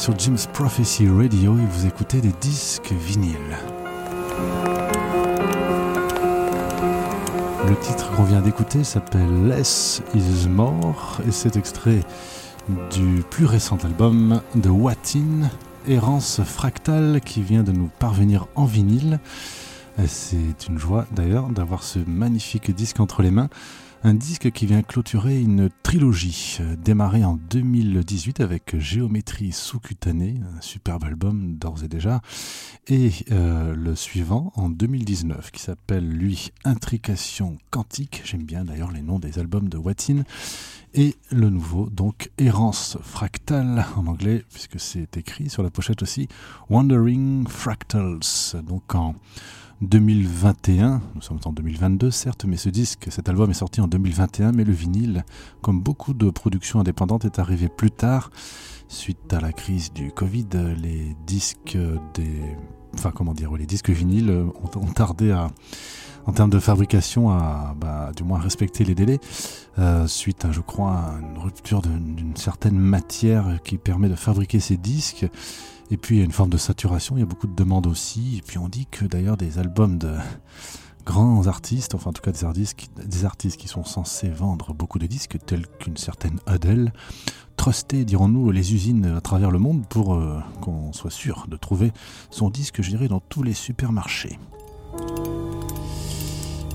Sur Jim's Prophecy Radio et vous écoutez des disques vinyles. Le titre qu'on vient d'écouter s'appelle Less is More et c'est extrait du plus récent album de Watin, Errance Fractale, qui vient de nous parvenir en vinyle. C'est une joie d'ailleurs d'avoir ce magnifique disque entre les mains. Un disque qui vient clôturer une trilogie démarrée en 2018 avec Géométrie sous-cutanée, un superbe album d'ores et déjà, et euh, le suivant en 2019 qui s'appelle lui Intrication quantique, j'aime bien d'ailleurs les noms des albums de Watin, et le nouveau donc Errance fractale en anglais puisque c'est écrit sur la pochette aussi Wandering Fractals, donc en 2021. Nous sommes en 2022, certes, mais ce disque, cet album est sorti en 2021, mais le vinyle, comme beaucoup de productions indépendantes, est arrivé plus tard. Suite à la crise du Covid, les disques des. Enfin, comment dire, les disques vinyles ont, tardé à en termes de fabrication à bah, du moins respecter les délais euh, suite à je crois à une rupture d'une certaine matière qui permet de fabriquer ces disques et puis il y a une forme de saturation, il y a beaucoup de demandes aussi. Et puis on dit que d'ailleurs des albums de grands artistes, enfin en tout cas des artistes, qui, sont censés vendre beaucoup de disques, tels qu'une certaine Adele, truster, dirons-nous, les usines à travers le monde pour euh, qu'on soit sûr de trouver son disque, je dirais, dans tous les supermarchés.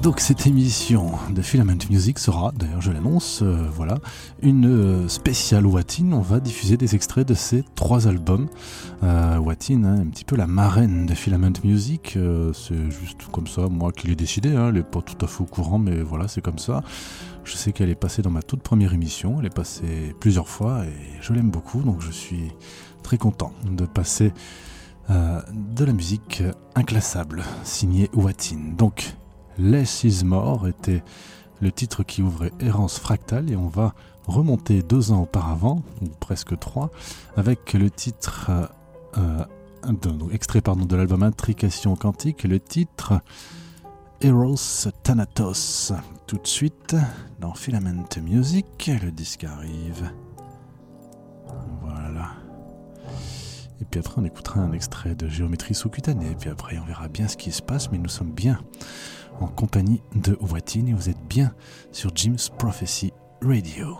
Donc cette émission de Filament Music sera, d'ailleurs je l'annonce, euh, voilà, une euh, spéciale Watin. On va diffuser des extraits de ces trois albums. Euh, Watin, hein, un petit peu la marraine de Filament Music. c'est juste comme ça, moi qui l'ai décidé. Hein, elle n'est pas tout à fait au courant, mais voilà, c'est comme ça. Je sais qu'elle est passée dans ma toute première émission. Elle est passée plusieurs fois et je l'aime beaucoup, donc je suis très content de passer de la musique inclassable signée Watin. Donc Less is More était le titre qui ouvrait Errance Fractale et on va remonter deux ans auparavant, ou presque trois, avec le titre euh, euh, extrait pardon, de l'album Intrication Quantique, le titre Eros Thanatos. Tout de suite, dans Filament Music, le disque arrive. Voilà. Et puis après, on écoutera un extrait de Géométrie sous-cutanée. Et puis après, on verra bien ce qui se passe, mais nous sommes bien en compagnie de Watine et vous êtes bien sur Jim's Prophecy Radio.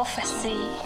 Prophecy.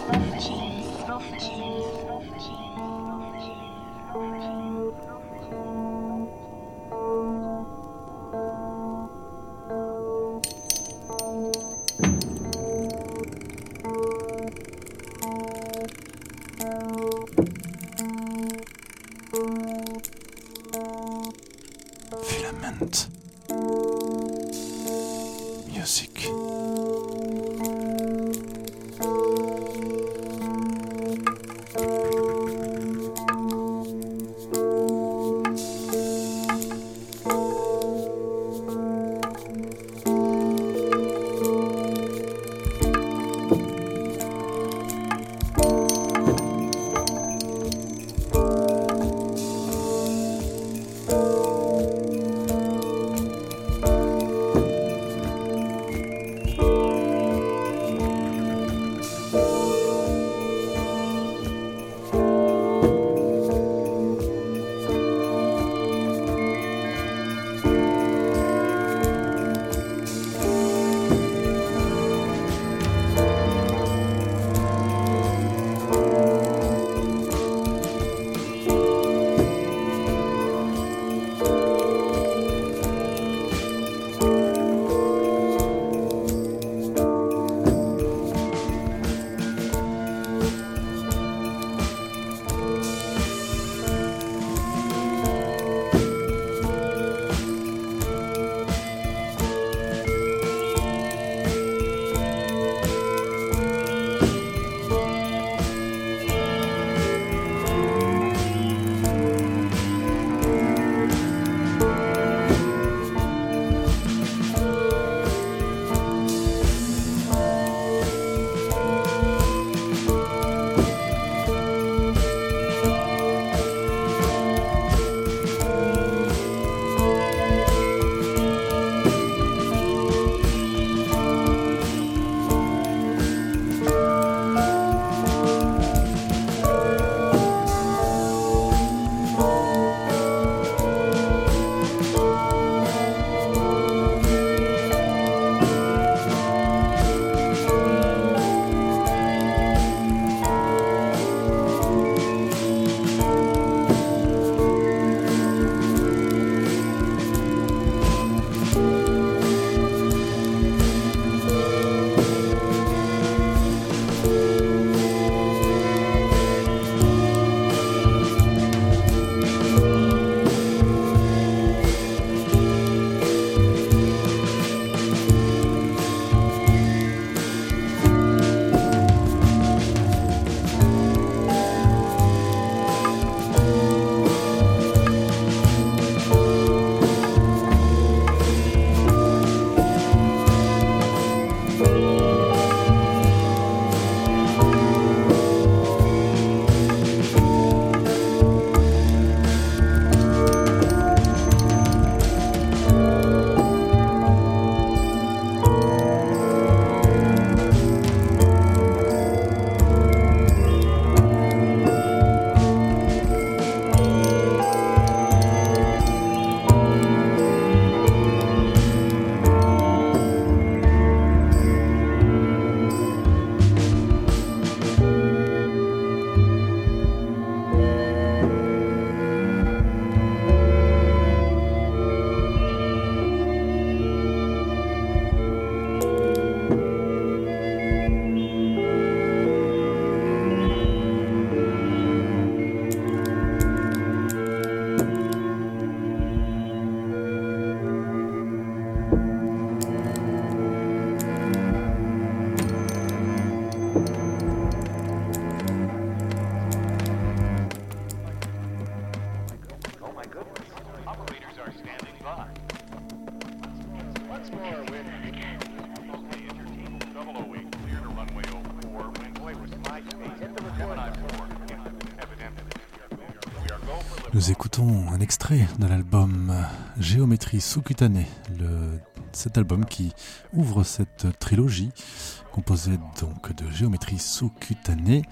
Un extrait de l'album Géométrie sous-cutanée, cet album qui ouvre cette trilogie composée donc de géométrie sous-cutanée,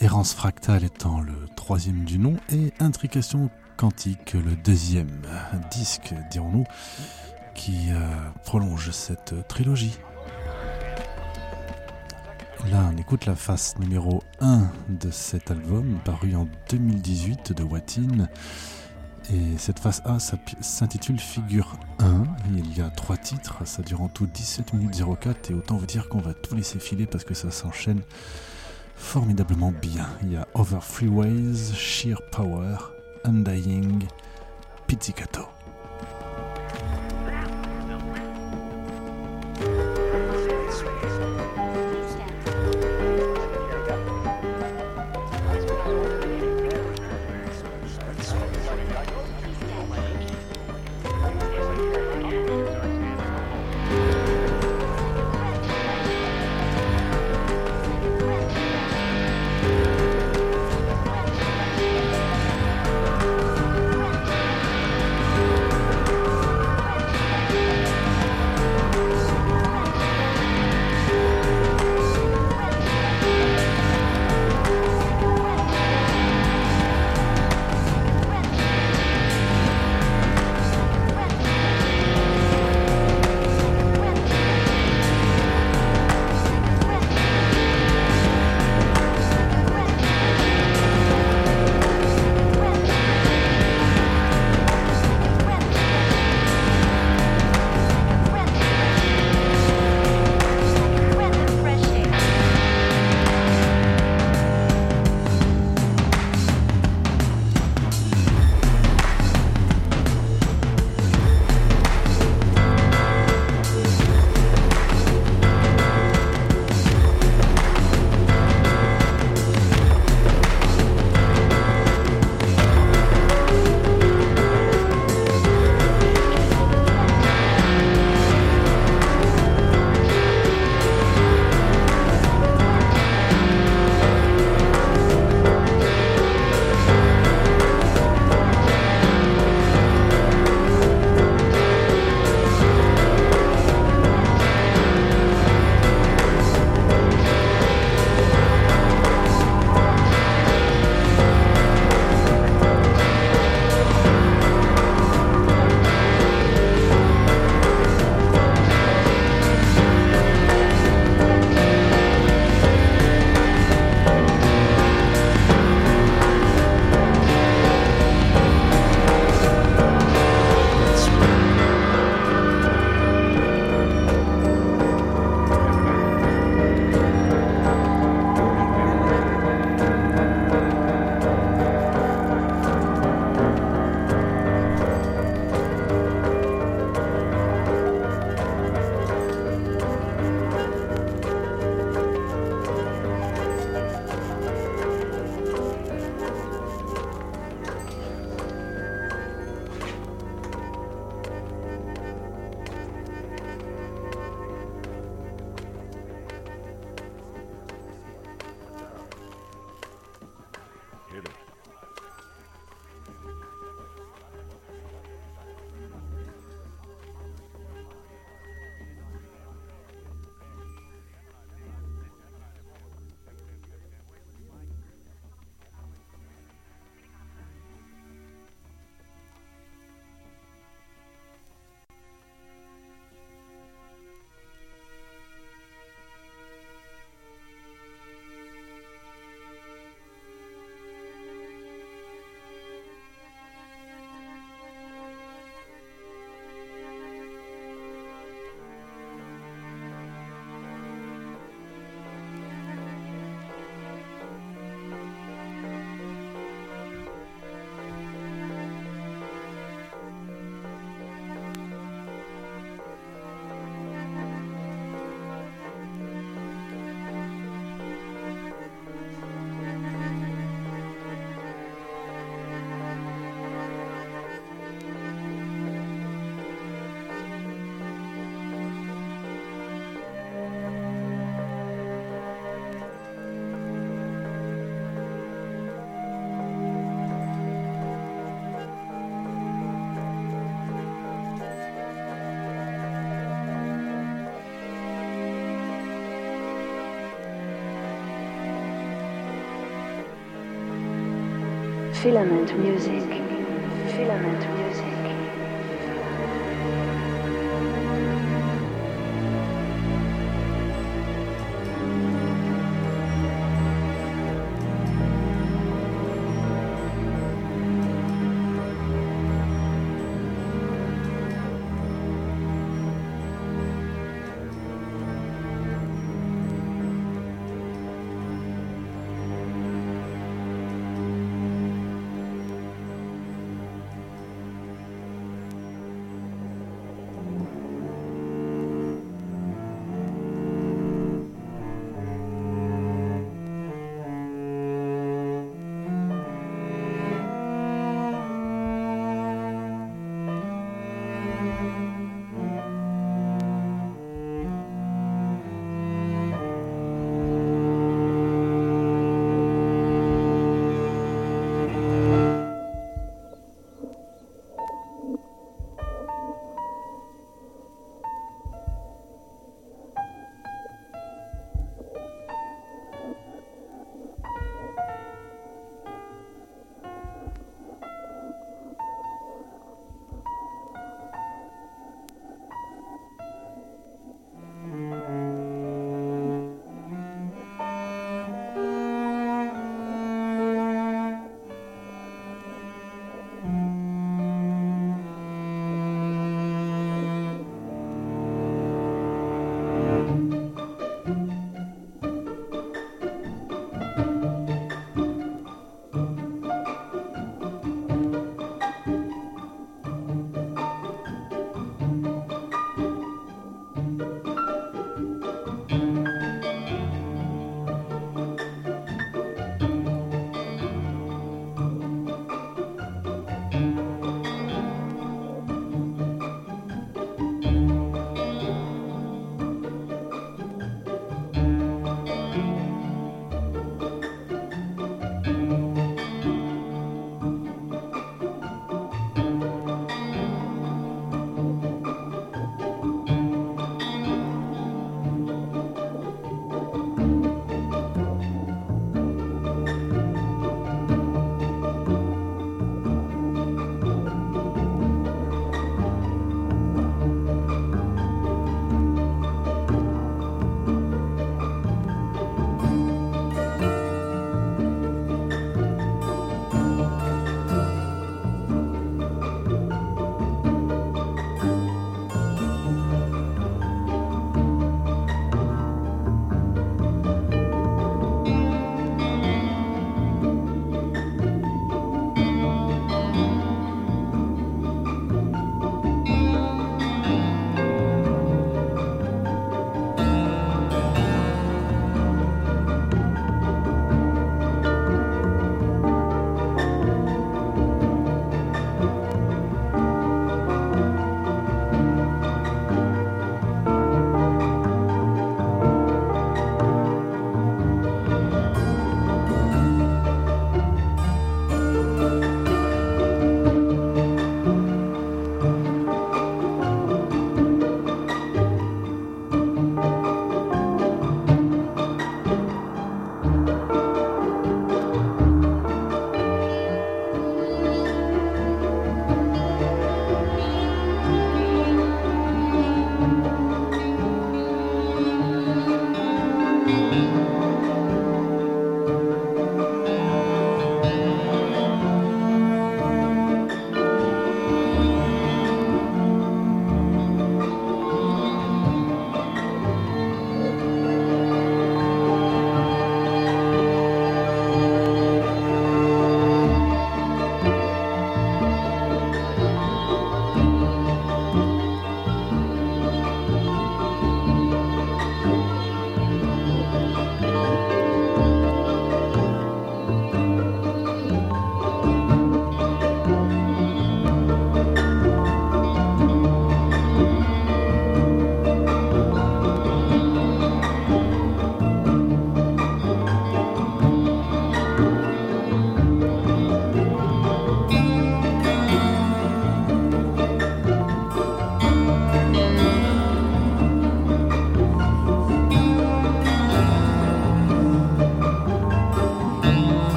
Errance fractale étant le troisième du nom et Intrication quantique le deuxième disque, dirons-nous, qui euh, prolonge cette trilogie. Là, on écoute la face numéro 1 de cet album, paru en 2018 de Watine. Et cette face A s'intitule Figure 1. Il y a trois titres, ça dure en tout 17 minutes 04. Et autant vous dire qu'on va tout laisser filer parce que ça s'enchaîne formidablement bien. Il y a Over Freeways, Sheer Power, Undying, Pizzicato. Filament music.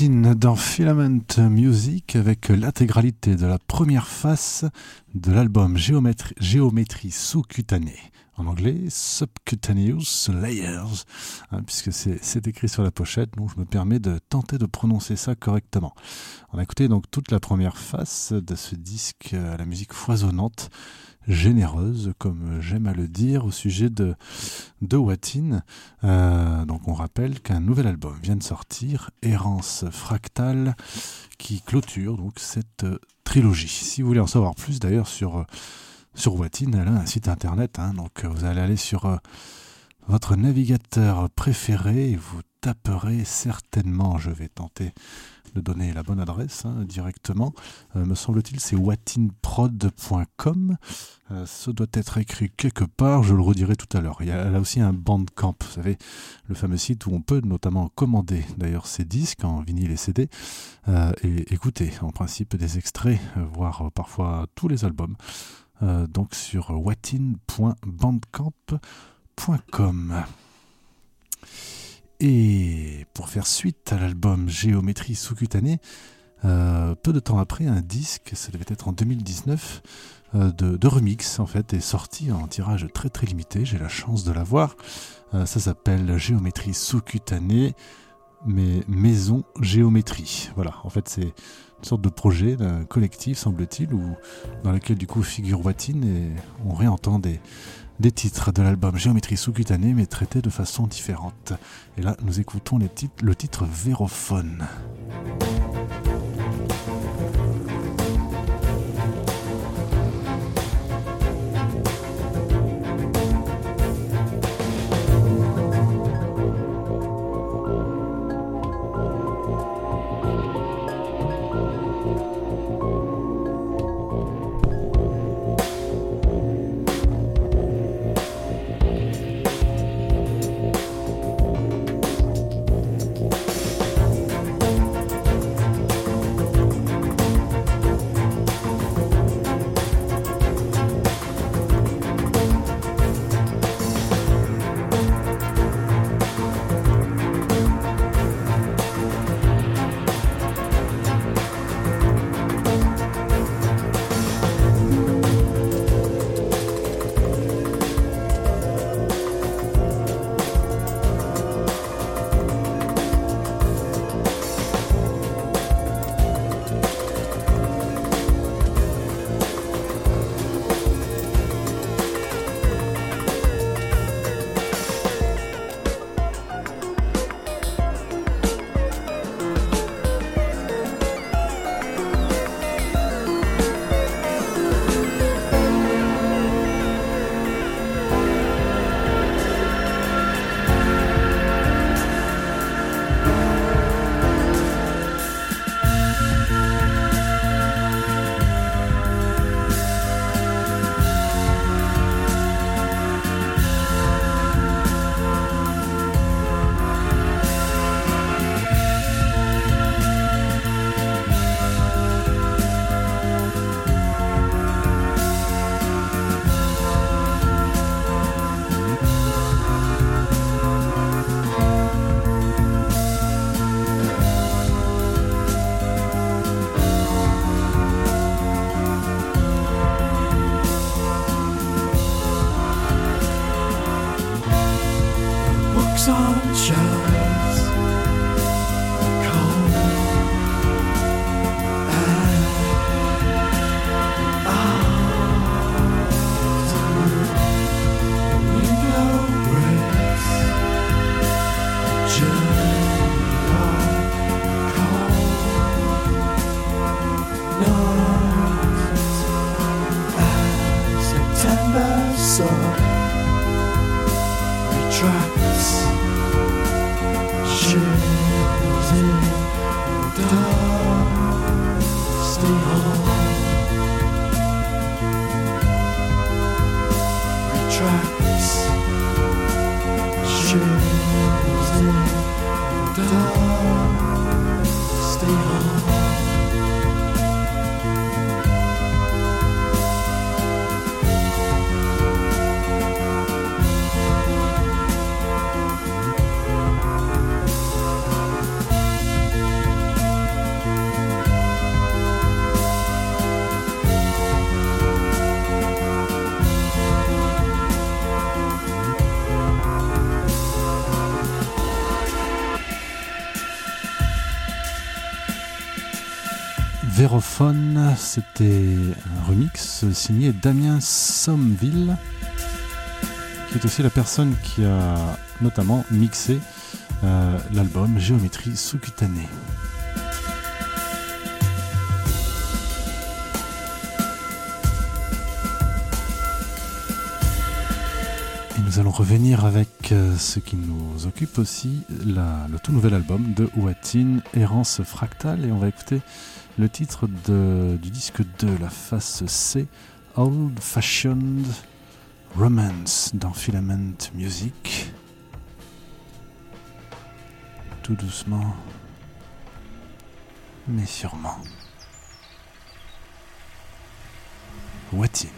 Dans Filament Music avec l'intégralité de la première face de l'album Géométrie, sous-cutanée. En anglais, Subcutaneous Layers, hein, puisque c'est écrit sur la pochette, donc je me permets de tenter de prononcer ça correctement. On a écouté donc toute la première face de ce disque à la musique foisonnante généreuse, comme j'aime à le dire, au sujet de, de. Euh, donc on rappelle qu'un nouvel album vient de sortir, Errance fractale, qui clôture donc cette euh, trilogie. Si vous voulez en savoir plus d'ailleurs sur, euh, sur Watin, elle a un site internet, hein, donc vous allez aller sur votre navigateur préféré et vous taperez certainement, je vais tenter de donner la bonne adresse hein, directement. Euh, me semble-t-il, c'est watinprod.com. Euh, ce doit être écrit quelque part, je le redirai tout à l'heure. Il y a là aussi un Bandcamp, vous savez, le fameux site où on peut notamment commander d'ailleurs ces disques en vinyle et CD euh, et écouter en principe des extraits, voire parfois tous les albums. donc sur watin.bandcamp.com. Et pour faire suite à l'album Géométrie sous-cutanée, euh, peu de temps après, un disque, ça devait être en 2019, euh, de, remix en fait, est sorti en tirage très très limité. J'ai la chance de l'avoir. Euh, ça s'appelle Géométrie sous-cutanée, mais Maison Géométrie. Voilà, en fait c'est une sorte de projet d'un collectif, semble-t-il, dans lequel du coup figure Watine et on réentend des, des titres de l'album Géométrie sous-cutanée, mais traités de façon différente. Et là, nous écoutons le titre Vérophone. Vérophone. C'était un remix signé Damien Sommeville, qui est aussi la personne qui a notamment mixé euh, l'album Géométrie sous-cutanée. Nous allons revenir avec euh, ce qui nous occupe aussi, le tout nouvel album de Watin, Errance Fractale, et on va écouter le titre du disque 2, la face C, Old Fashioned Romance dans Filament Music. Tout doucement, mais sûrement. Watin.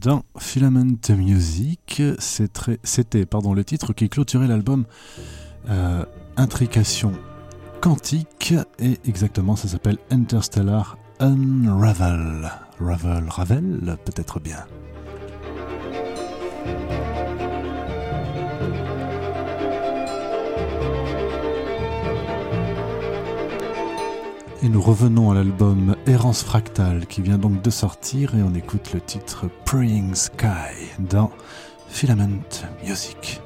Dans Filament Music. C'était le titre qui clôturait l'album euh, Intrication Quantique et exactement ça s'appelle Interstellar Unravel. Ravel, Ravel peut-être bien. Et nous revenons à l'album Errance Fractale qui vient donc de sortir et on écoute le titre Praying Sky dans Filament Music.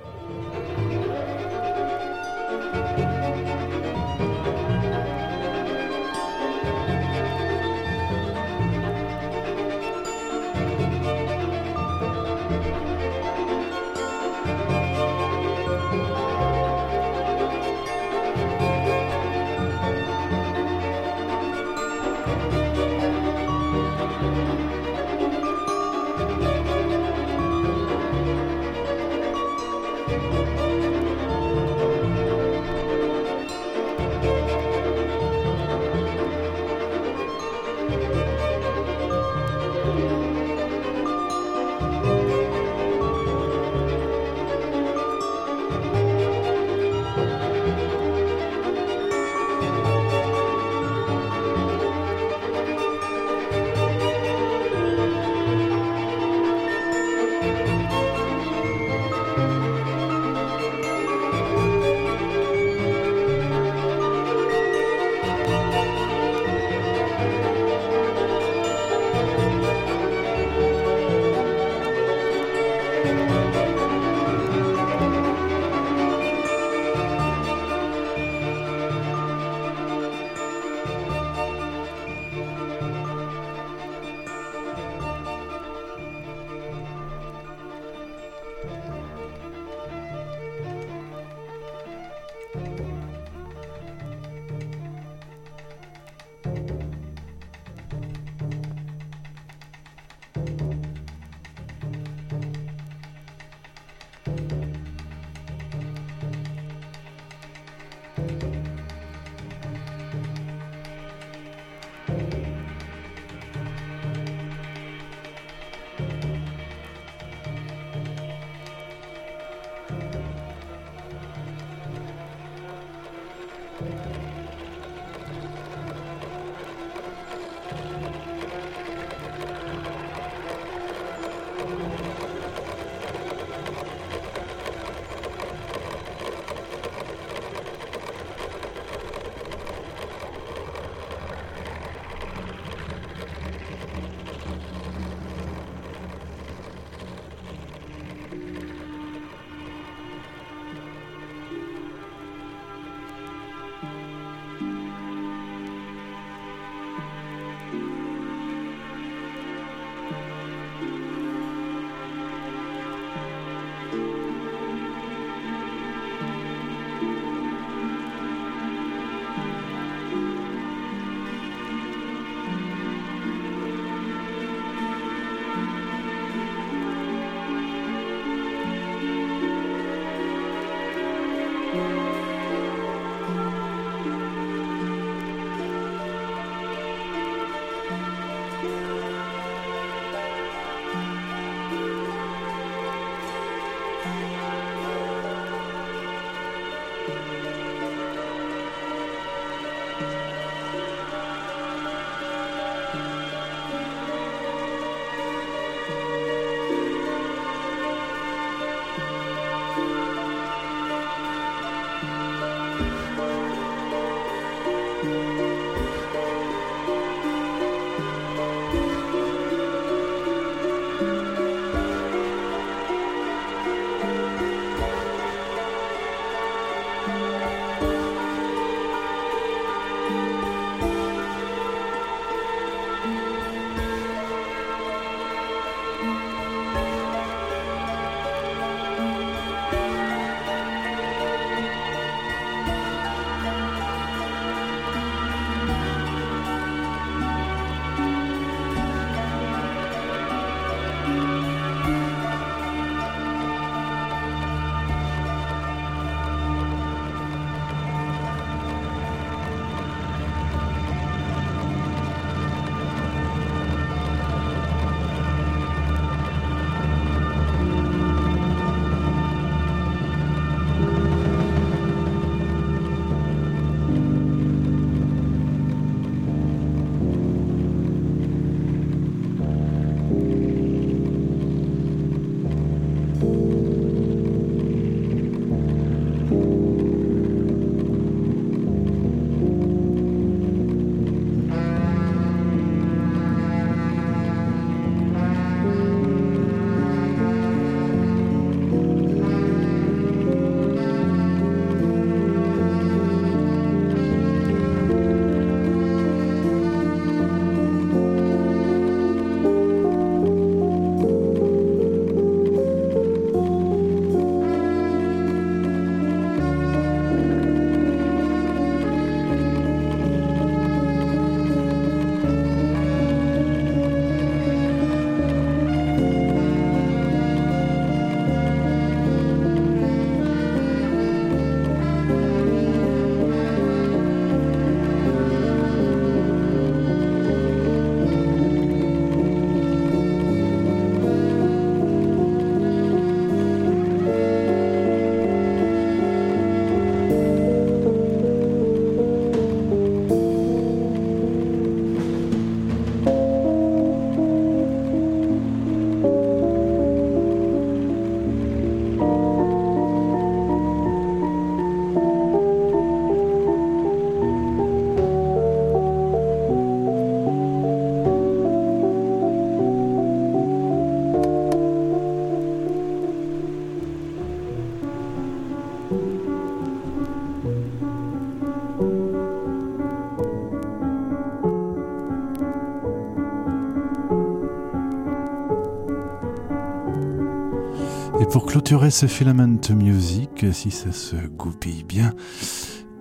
Pour clôturer ce Filament Music, si ça se goupille bien,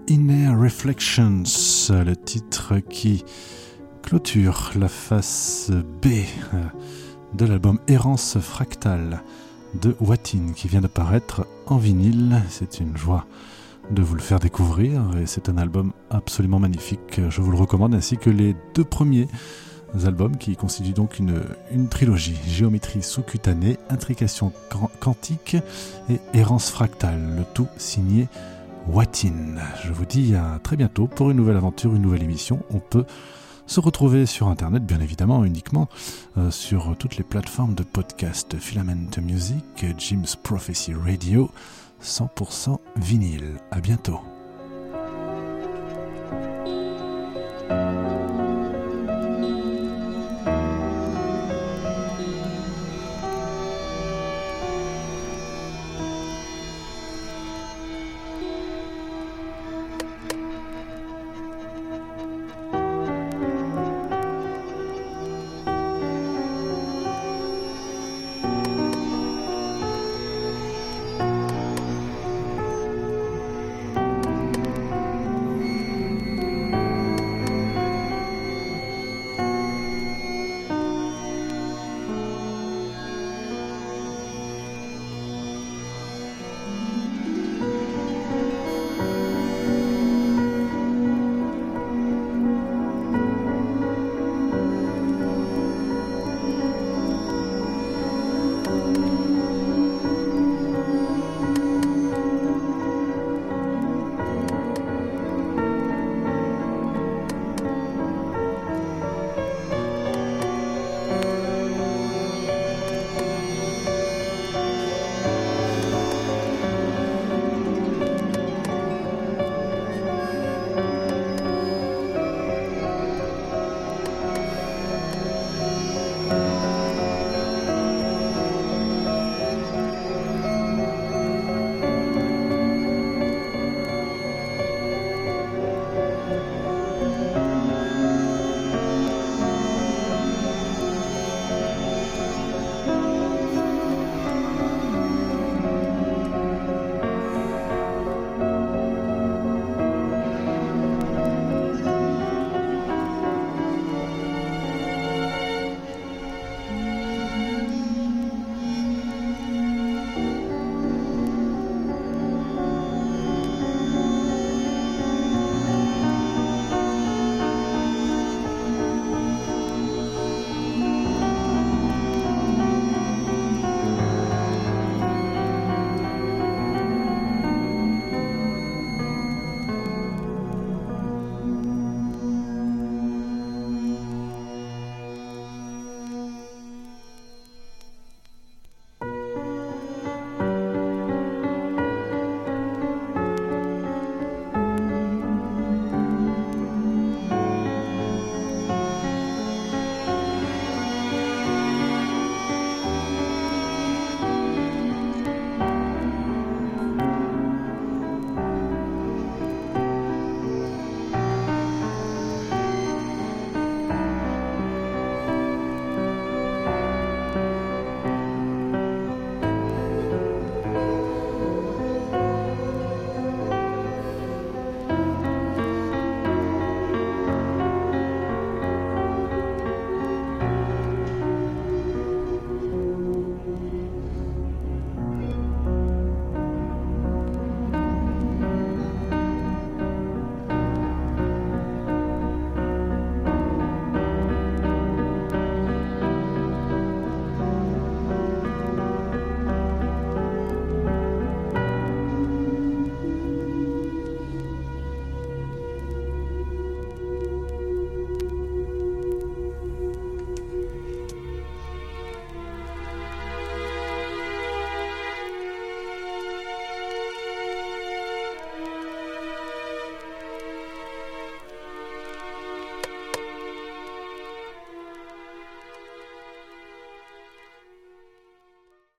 Inner Reflections, le titre qui clôture la face B de l'album Errance Fractale de Watin qui vient de paraître en vinyle. C'est une joie de vous le faire découvrir et c'est un album absolument magnifique. Je vous le recommande ainsi que les deux premiers albums qui constituent donc une, trilogie Géométrie sous-cutanée, Intrication quantique et Errance fractale, le tout signé Watin. Je vous dis à très bientôt pour une nouvelle aventure, une nouvelle émission. On peut se retrouver sur internet, bien évidemment, uniquement euh, sur toutes les plateformes de podcast Filament Music, Jim's Prophecy Radio, 100% vinyle. À bientôt.